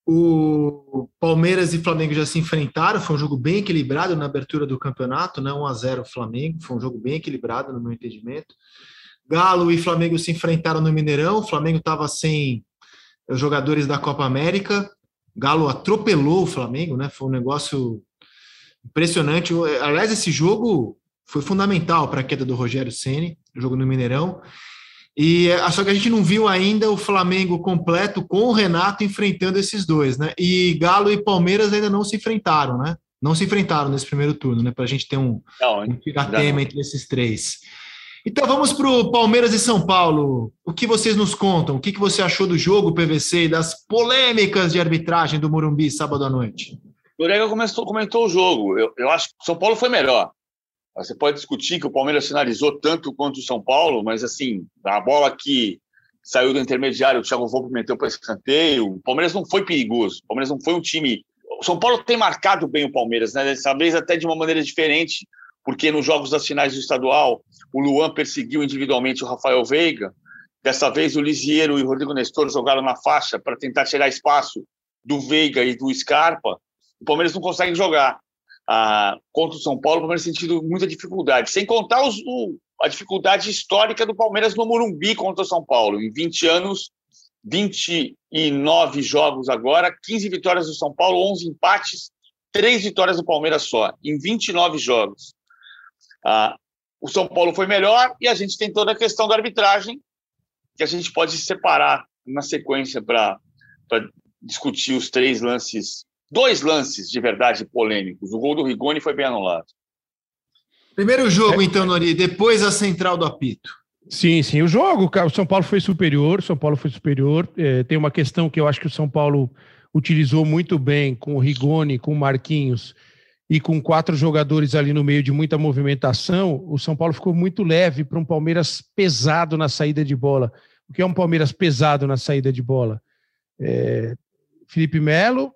O Palmeiras e Flamengo já se enfrentaram, foi um jogo bem equilibrado na abertura do campeonato, né? 1 a 0 Flamengo, foi um jogo bem equilibrado no meu entendimento. Galo e Flamengo se enfrentaram no Mineirão, o Flamengo estava sem os jogadores da Copa América. Galo atropelou o Flamengo, né? Foi um negócio impressionante. Aliás, esse jogo foi fundamental para a queda do Rogério Ceni, jogo no Mineirão. E é, só que a gente não viu ainda o Flamengo completo com o Renato enfrentando esses dois, né? E Galo e Palmeiras ainda não se enfrentaram, né? Não se enfrentaram nesse primeiro turno, né? Para a gente ter um, não, um tema entre esses três. Então vamos para o Palmeiras e São Paulo. O que vocês nos contam? O que, que você achou do jogo PVC e das polêmicas de arbitragem do Morumbi sábado à noite? Noriega comentou, comentou o jogo. Eu, eu acho que o São Paulo foi melhor. Você pode discutir que o Palmeiras finalizou tanto quanto o São Paulo, mas assim, a bola que saiu do intermediário, o Thiago Volpe meteu para escanteio. O Palmeiras não foi perigoso. O Palmeiras não foi um time. O São Paulo tem marcado bem o Palmeiras, né? Dessa vez até de uma maneira diferente porque nos jogos das finais do estadual, o Luan perseguiu individualmente o Rafael Veiga. Dessa vez, o Lisiero e o Rodrigo Nestor jogaram na faixa para tentar tirar espaço do Veiga e do Scarpa. O Palmeiras não consegue jogar. Ah, contra o São Paulo, o Palmeiras tem tido muita dificuldade, sem contar os, o, a dificuldade histórica do Palmeiras no Morumbi contra o São Paulo. Em 20 anos, 29 jogos agora, 15 vitórias do São Paulo, 11 empates, 3 vitórias do Palmeiras só, em 29 jogos. Ah, o São Paulo foi melhor e a gente tem toda a questão da arbitragem, que a gente pode separar na sequência para discutir os três lances, dois lances de verdade polêmicos. O gol do Rigoni foi bem anulado. Primeiro jogo, é. então, Nori, depois a central do apito. Sim, sim. O jogo, o São Paulo foi superior, São Paulo foi superior. É, tem uma questão que eu acho que o São Paulo utilizou muito bem com o Rigoni, com o Marquinhos e com quatro jogadores ali no meio de muita movimentação, o São Paulo ficou muito leve para um Palmeiras pesado na saída de bola. O que é um Palmeiras pesado na saída de bola? É, Felipe Melo,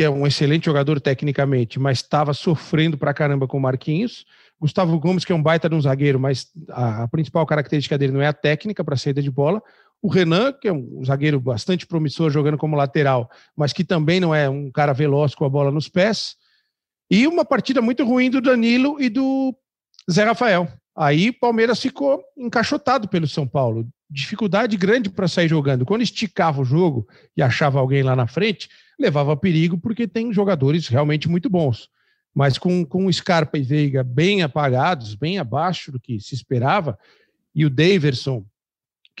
que é um excelente jogador tecnicamente, mas estava sofrendo para caramba com o Marquinhos. Gustavo Gomes, que é um baita de um zagueiro, mas a, a principal característica dele não é a técnica para saída de bola. O Renan, que é um zagueiro bastante promissor jogando como lateral, mas que também não é um cara veloz com a bola nos pés. E uma partida muito ruim do Danilo e do Zé Rafael. Aí Palmeiras ficou encaixotado pelo São Paulo. Dificuldade grande para sair jogando. Quando esticava o jogo e achava alguém lá na frente, levava perigo, porque tem jogadores realmente muito bons. Mas com, com Scarpa e Veiga bem apagados, bem abaixo do que se esperava, e o Daverson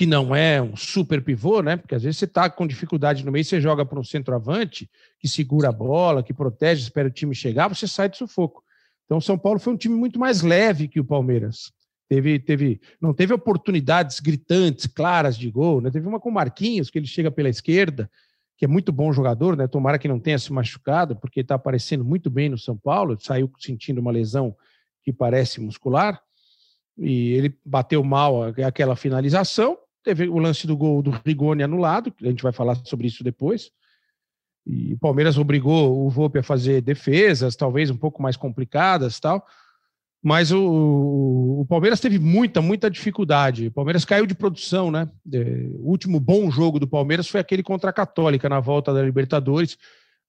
que não é um super pivô, né? Porque às vezes você está com dificuldade no meio, você joga para um centroavante que segura a bola, que protege, espera o time chegar, você sai do sufoco. Então São Paulo foi um time muito mais leve que o Palmeiras. Teve, teve, não teve oportunidades gritantes, claras de gol, né? Teve uma com o Marquinhos, que ele chega pela esquerda, que é muito bom jogador, né? Tomara que não tenha se machucado, porque está aparecendo muito bem no São Paulo, saiu sentindo uma lesão que parece muscular, e ele bateu mal aquela finalização, Teve o lance do gol do Rigoni anulado, a gente vai falar sobre isso depois. E o Palmeiras obrigou o Volpe a fazer defesas, talvez um pouco mais complicadas tal. Mas o, o Palmeiras teve muita, muita dificuldade. O Palmeiras caiu de produção, né? O último bom jogo do Palmeiras foi aquele contra a Católica na volta da Libertadores,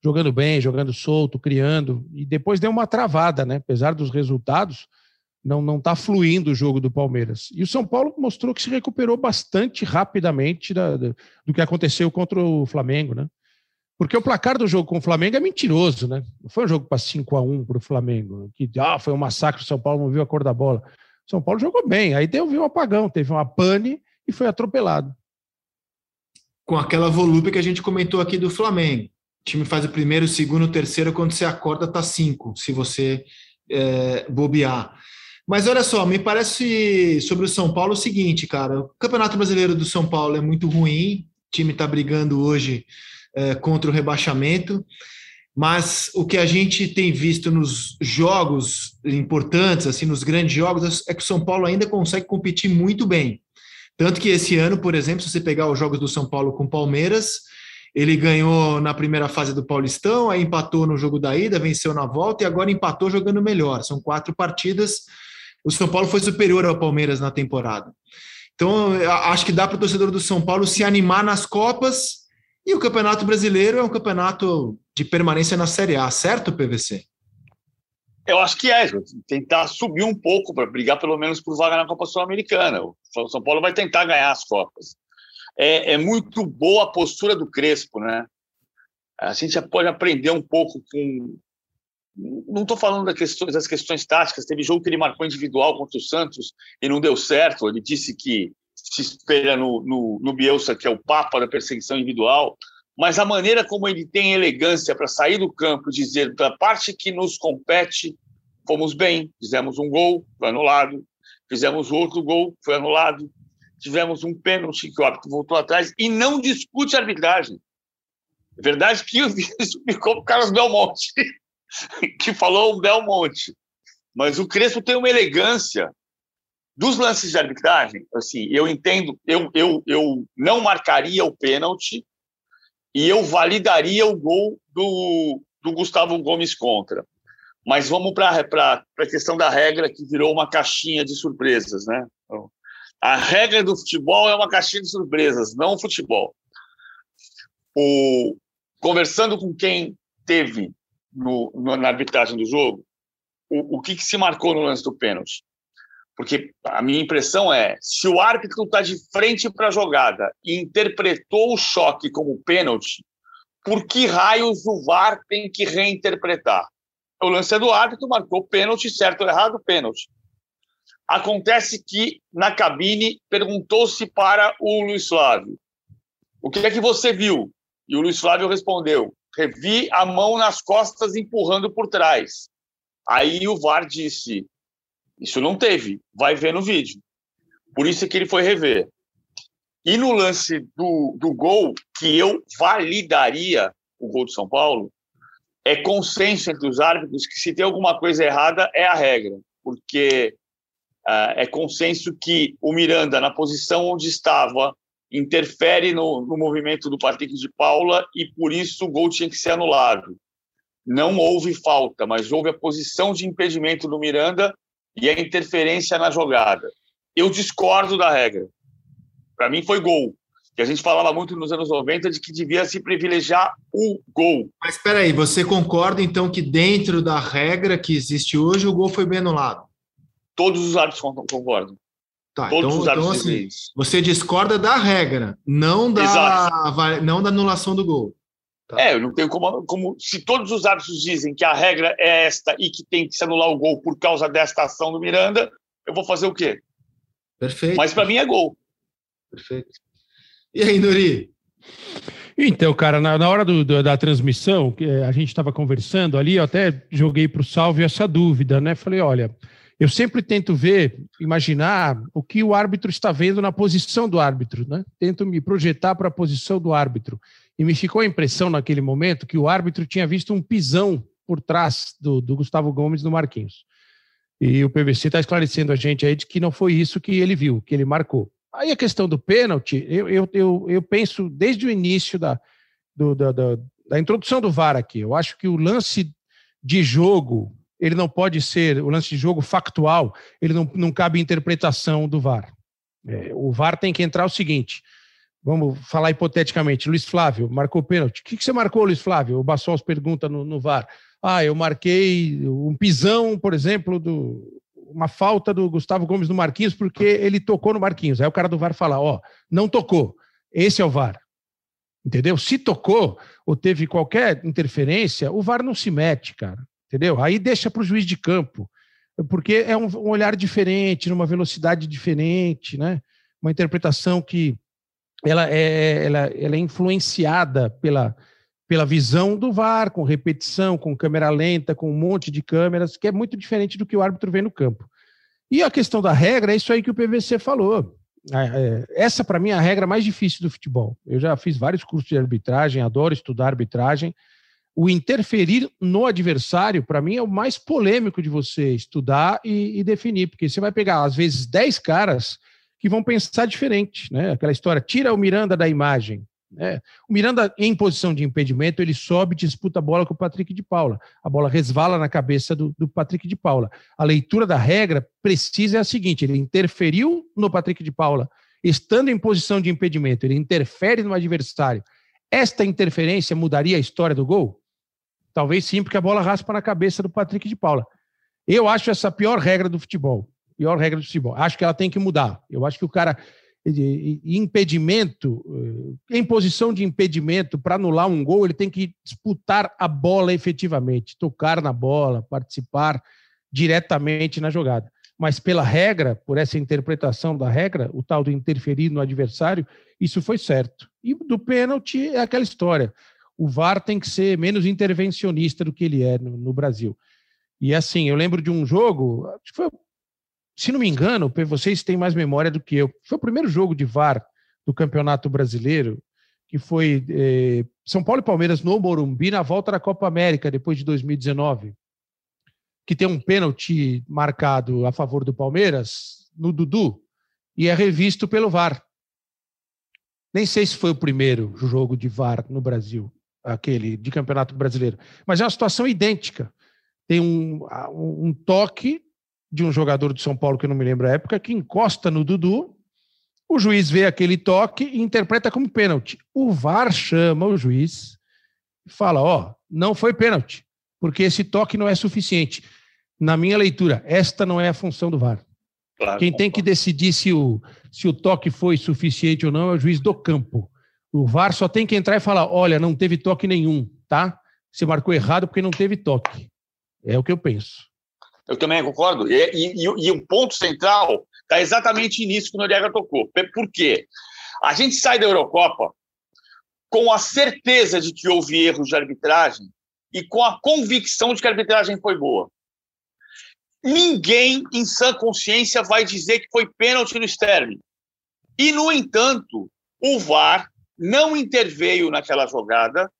jogando bem, jogando solto, criando. E depois deu uma travada, né? Apesar dos resultados, não não está fluindo o jogo do Palmeiras. E o São Paulo mostrou que se recuperou bastante rapidamente da, da, do que aconteceu contra o Flamengo, né? Porque o placar do jogo com o Flamengo é mentiroso, né? Não foi um jogo para 5 a 1 para o Flamengo, que ah, foi um massacre, o São Paulo não viu a cor da bola. O São Paulo jogou bem, aí deu um apagão, teve uma pane e foi atropelado. Com aquela volúpia que a gente comentou aqui do Flamengo. O time faz o primeiro, o segundo, o terceiro, quando você acorda tá cinco, se você é, bobear. Mas olha só, me parece sobre o São Paulo o seguinte, cara. O Campeonato Brasileiro do São Paulo é muito ruim. O time está brigando hoje é, contra o rebaixamento. Mas o que a gente tem visto nos jogos importantes, assim, nos grandes jogos, é que o São Paulo ainda consegue competir muito bem. Tanto que esse ano, por exemplo, se você pegar os jogos do São Paulo com Palmeiras, ele ganhou na primeira fase do Paulistão, aí empatou no jogo da ida, venceu na volta e agora empatou jogando melhor. São quatro partidas. O São Paulo foi superior ao Palmeiras na temporada. Então, acho que dá para o torcedor do São Paulo se animar nas Copas. E o Campeonato Brasileiro é um campeonato de permanência na Série A, certo, PVC? Eu acho que é, tentar subir um pouco para brigar pelo menos por vaga na Copa Sul-Americana. O São Paulo vai tentar ganhar as Copas é, é muito boa a postura do Crespo, né? A gente já pode aprender um pouco com. Não estou falando das questões, das questões táticas. Teve jogo que ele marcou individual contra o Santos e não deu certo. Ele disse que se espelha no, no, no Bielsa, que é o papa da perseguição individual. Mas a maneira como ele tem elegância para sair do campo e dizer da parte que nos compete, fomos bem, fizemos um gol, foi anulado, fizemos outro gol, foi anulado, tivemos um pênalti que o árbitro voltou atrás e não discute a arbitragem. É verdade que isso ficou para o Carlos Belmonte, que falou o Belmonte. Mas o Crespo tem uma elegância dos lances de arbitragem. Assim, eu entendo, eu, eu, eu não marcaria o pênalti e eu validaria o gol do, do Gustavo Gomes contra. Mas vamos para a questão da regra que virou uma caixinha de surpresas, né? A regra do futebol é uma caixinha de surpresas, não o futebol. O, conversando com quem teve no, no, na arbitragem do jogo, o, o que, que se marcou no lance do pênalti? Porque a minha impressão é, se o árbitro está de frente para a jogada e interpretou o choque como pênalti, por que raios o VAR tem que reinterpretar? O lance é do árbitro, marcou pênalti, certo ou errado, pênalti. Acontece que na cabine perguntou-se para o Luiz Flávio: o que é que você viu? E o Luiz Flávio respondeu: revi a mão nas costas empurrando por trás. Aí o VAR disse: isso não teve, vai ver no vídeo. Por isso é que ele foi rever. E no lance do, do gol, que eu validaria o gol de São Paulo, é consenso entre os árbitros que se tem alguma coisa errada é a regra, porque uh, é consenso que o Miranda, na posição onde estava, interfere no, no movimento do Patrick de Paula e por isso o gol tinha que ser anulado. Não houve falta, mas houve a posição de impedimento do Miranda e a interferência na jogada. Eu discordo da regra. Para mim foi gol. Que a gente falava muito nos anos 90 de que devia se privilegiar o gol. Mas espera aí, você concorda então que dentro da regra que existe hoje o gol foi bem anulado? Todos os árbitros concordam. Tá, Todos então, os árbitros então, assim, você discorda da regra, não da, não da anulação do gol. Tá. É, eu não tenho como, como. Se todos os árbitros dizem que a regra é esta e que tem que se anular o gol por causa desta ação do Miranda, eu vou fazer o quê? Perfeito. Mas para mim é gol. Perfeito. E aí, Nuri? Então, cara, na, na hora do, do, da transmissão, que a gente estava conversando ali, eu até joguei para o Salve essa dúvida, né? Falei, olha, eu sempre tento ver, imaginar o que o árbitro está vendo na posição do árbitro, né? Tento me projetar para a posição do árbitro. E me ficou a impressão naquele momento que o árbitro tinha visto um pisão por trás do, do Gustavo Gomes no Marquinhos. E o PVC está esclarecendo a gente aí de que não foi isso que ele viu, que ele marcou. Aí a questão do pênalti, eu, eu, eu, eu penso desde o início da, do, da, da, da introdução do VAR aqui. Eu acho que o lance de jogo ele não pode ser, o lance de jogo factual, ele não, não cabe interpretação do VAR. É, o VAR tem que entrar o seguinte, vamos falar hipoteticamente, Luiz Flávio marcou pênalti. O que, que você marcou, Luiz Flávio? O Bassols pergunta no, no VAR. Ah, eu marquei um pisão, por exemplo, do, uma falta do Gustavo Gomes no Marquinhos, porque ele tocou no Marquinhos. Aí o cara do VAR fala, ó, não tocou. Esse é o VAR. Entendeu? Se tocou ou teve qualquer interferência, o VAR não se mete, cara entendeu? Aí deixa para o juiz de campo, porque é um, um, olhar diferente, numa velocidade diferente, né? Uma interpretação que ela é, ela, ela é influenciada pela, pela visão do VAR, com repetição, com câmera lenta, com um monte de câmeras, que é muito diferente do que o árbitro vê no campo. E a questão da regra é isso aí que o PVC falou. É, essa, para mim, é a regra mais difícil do futebol. Eu já fiz vários cursos de arbitragem, adoro estudar arbitragem. O interferir no adversário, para mim, é o mais polêmico de você estudar e, e, definir, porque você vai pegar, às vezes, 10 caras que vão pensar diferente, né? Aquela história, tira o Miranda da imagem. É, o Miranda, em posição de impedimento, ele sobe e disputa a bola com o Patrick de Paula. A bola resvala na cabeça do, do, Patrick de Paula. A leitura da regra precisa é a seguinte: ele interferiu no Patrick de Paula, estando em posição de impedimento, ele interfere no adversário. Esta interferência mudaria a história do gol? Talvez sim, porque a bola raspa na cabeça do Patrick de Paula. Eu acho essa a pior regra do futebol. Pior regra do futebol. Acho que ela tem que mudar. Eu acho que o cara impedimento, eh, em posição de impedimento para anular um gol, ele tem que disputar a bola efetivamente, tocar na bola, participar diretamente na jogada. Mas pela regra, por essa interpretação da regra, o tal do interferir no adversário, isso foi certo. E do pênalti é aquela história. O VAR tem que ser menos intervencionista do que ele é no, no Brasil. E assim, eu lembro de um jogo, acho que foi se não me engano, vocês têm mais memória do que eu. Foi o primeiro jogo de VAR do Campeonato Brasileiro, que foi eh, São Paulo e Palmeiras no Morumbi na volta da Copa América, depois de 2019, que tem um pênalti marcado a favor do Palmeiras, no Dudu, e é revisto pelo VAR. Nem sei se foi o primeiro jogo de VAR no Brasil, aquele de Campeonato Brasileiro, mas é uma situação idêntica. Tem um, um toque de um jogador do São Paulo, que eu não me lembro a época, que encosta no Dudu, o juiz vê aquele toque e interpreta como pênalti. O VAR chama o juiz e fala: Ó, oh, não foi pênalti, porque esse toque não é suficiente. Na minha leitura, esta não é a função do VAR. Claro, Quem tem que decidir se o, se o toque foi suficiente ou não é o juiz do campo. O VAR só tem que entrar e falar: olha, não teve toque nenhum, tá? Você marcou errado porque não teve toque. É o que eu penso. Eu também concordo. E, e, e o ponto central está exatamente nisso que o Noriega tocou. Por quê? A gente sai da Eurocopa com a certeza de que houve erros de arbitragem e com a convicção de que a arbitragem foi boa. Ninguém em sã consciência vai dizer que foi pênalti no Sterling. E, no entanto, o VAR não interveio naquela jogada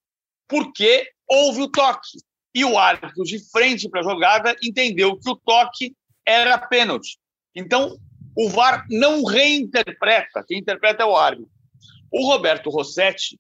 porque houve o toque e o árbitro de frente para a jogada entendeu que o toque era pênalti. Então, o VAR não reinterpreta, quem interpreta é o árbitro. O Roberto Rossetti,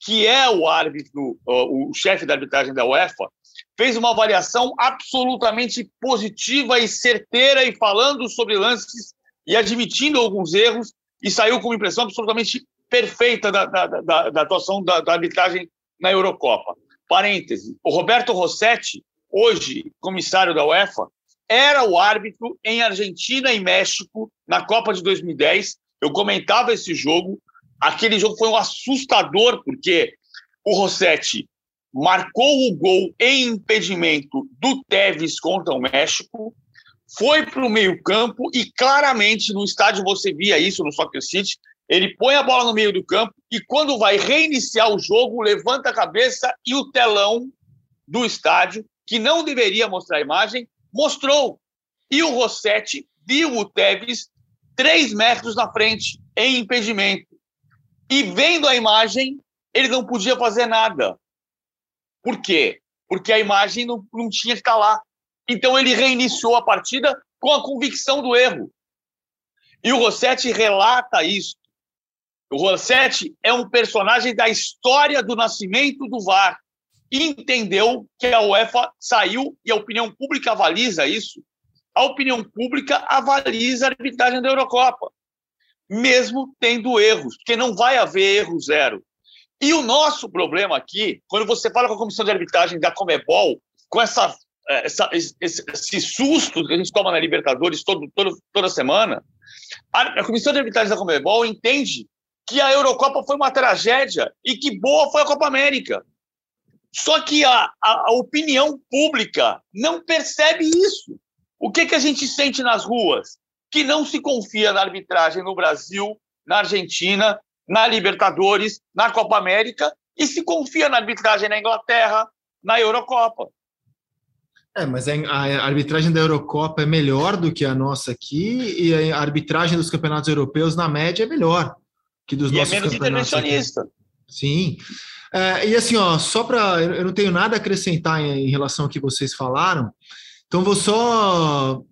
que é o árbitro, o chefe da arbitragem da UEFA, fez uma avaliação absolutamente positiva e certeira e falando sobre lances e admitindo alguns erros e saiu com uma impressão absolutamente perfeita da, da, da, da atuação da, da arbitragem na Eurocopa. Parêntese, o Roberto Rossetti, hoje comissário da UEFA, era o árbitro em Argentina e México na Copa de 2010. Eu comentava esse jogo. Aquele jogo foi um assustador, porque o Rossetti marcou o gol em impedimento do Tevez contra o México, foi para o meio-campo e claramente no estádio você via isso no Soccer City. Ele põe a bola no meio do campo e, quando vai reiniciar o jogo, levanta a cabeça e o telão do estádio, que não deveria mostrar a imagem, mostrou. E o Rossetti viu o Tevez três metros na frente, em impedimento. E vendo a imagem, ele não podia fazer nada. Por quê? Porque a imagem não, não tinha que estar lá. Então ele reiniciou a partida com a convicção do erro. E o Rossetti relata isso o Rossetti é um personagem da história do nascimento do VAR. Entendeu que a UEFA saiu e a opinião pública avaliza isso. A opinião pública avaliza a arbitragem da Eurocopa, mesmo tendo erros, porque não vai haver erro zero. E o nosso problema aqui, quando você fala com a comissão de arbitragem da Comebol, com essa, essa esse, esse, susto que a gente toma na Libertadores todo, todo, toda semana, a, a comissão de arbitragem da Comebol entende que a Eurocopa foi uma tragédia e que boa foi a Copa América. Só que a, a, a opinião pública não percebe isso. O que, que a gente sente nas ruas? Que não se confia na arbitragem no Brasil, na Argentina, na Libertadores, na Copa América e se confia na arbitragem na Inglaterra, na Eurocopa. É, mas a arbitragem da Eurocopa é melhor do que a nossa aqui e a arbitragem dos campeonatos europeus, na média, é melhor que dos e é nossos é menos intervencionista. Aqui. Sim. É, e assim, ó, só para. Eu não tenho nada a acrescentar em, em relação ao que vocês falaram, então vou só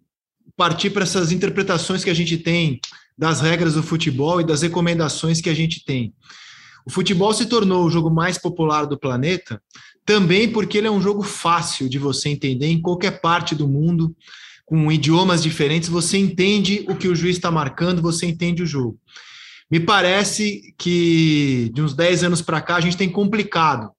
partir para essas interpretações que a gente tem das regras do futebol e das recomendações que a gente tem. O futebol se tornou o jogo mais popular do planeta também porque ele é um jogo fácil de você entender em qualquer parte do mundo, com idiomas diferentes, você entende o que o juiz está marcando, você entende o jogo. Me parece que de uns 10 anos para cá a gente tem complicado.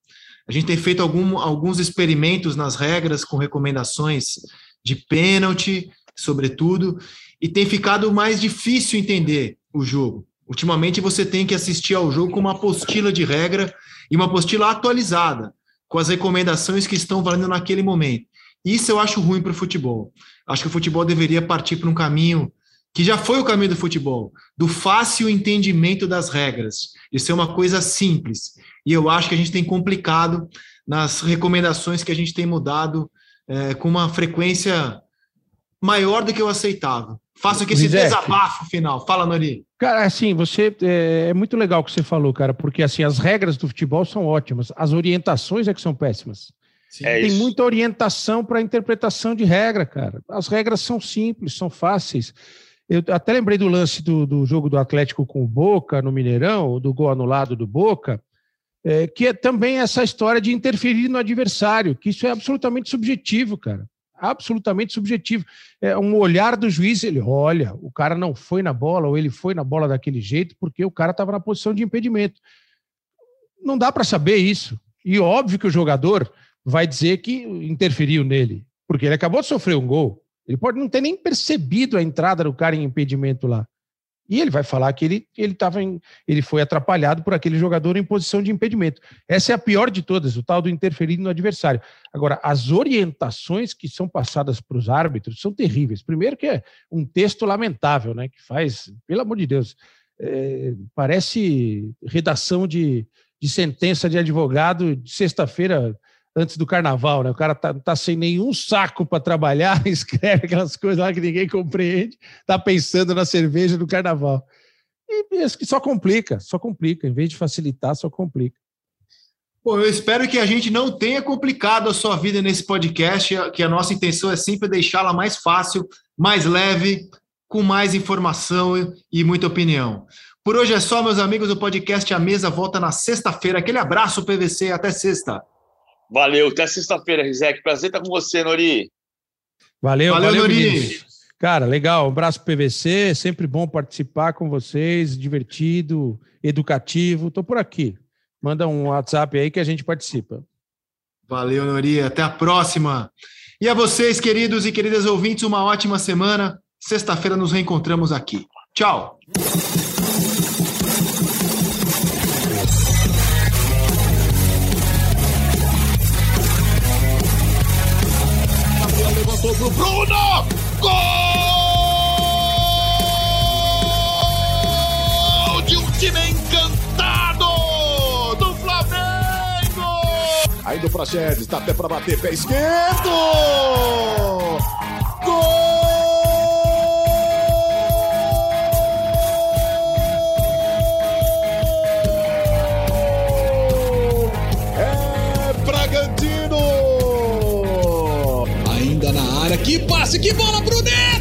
A gente tem feito algum, alguns experimentos nas regras com recomendações de pênalti, sobretudo, e tem ficado mais difícil entender o jogo. Ultimamente você tem que assistir ao jogo com uma apostila de regra e uma apostila atualizada com as recomendações que estão valendo naquele momento. Isso eu acho ruim para o futebol. Acho que o futebol deveria partir para um caminho que já foi o caminho do futebol, do fácil entendimento das regras, de ser uma coisa simples. E eu acho que a gente tem complicado nas recomendações que a gente tem mudado é, com uma frequência maior do que o aceitável. Faço aqui esse desabafo final. Fala, Nori. Cara, assim, você é, é, muito legal o que você falou, cara, porque assim as regras do futebol são ótimas, as orientações é que são péssimas. É Tem isso. muita orientação para interpretação de regra, cara. As regras são simples, são fáceis. Eu até lembrei do lance do, do jogo do Atlético com o Boca no Mineirão, do gol anulado do Boca, é, que é também essa história de interferir no adversário, que isso é absolutamente subjetivo, cara absolutamente subjetivo. É um olhar do juiz, ele olha, o cara não foi na bola, ou ele foi na bola daquele jeito, porque o cara estava na posição de impedimento. Não dá para saber isso. E óbvio que o jogador vai dizer que interferiu nele, porque ele acabou de sofrer um gol. Ele pode não ter nem percebido a entrada do cara em impedimento lá. E ele vai falar que ele ele tava em, ele foi atrapalhado por aquele jogador em posição de impedimento. Essa é a pior de todas, o tal do interferir no adversário. Agora, as orientações que são passadas para os árbitros são terríveis. Primeiro que é um texto lamentável, né, que faz, pelo amor de Deus, é, parece redação de, de sentença de advogado de sexta-feira antes do carnaval, né? O cara tá, tá sem nenhum saco para trabalhar, escreve aquelas coisas lá que ninguém compreende, tá pensando na cerveja do carnaval. E isso que só complica, só complica. Em vez de facilitar, só complica. Bom, eu espero que a gente não tenha complicado a sua vida nesse podcast, que a nossa intenção é sempre deixá-la mais fácil, mais leve, com mais informação e muita opinião. Por hoje é só, meus amigos. O podcast A Mesa volta na sexta-feira. Aquele abraço, PVC. Até sexta. Valeu, até sexta-feira, Rizek. Prazer estar com você, Nori. Valeu, valeu, valeu Nori. Cara, legal. Um abraço PVC, sempre bom participar com vocês, divertido, educativo. Estou por aqui. Manda um WhatsApp aí que a gente participa. Valeu, Nori. Até a próxima. E a vocês, queridos e queridas ouvintes, uma ótima semana. Sexta-feira nos reencontramos aqui. Tchau. Bruno! Gol de um time encantado do Flamengo! Aí do Praxedes, dá pé pra bater, pé esquerdo! Que passe, que bola pro Neto!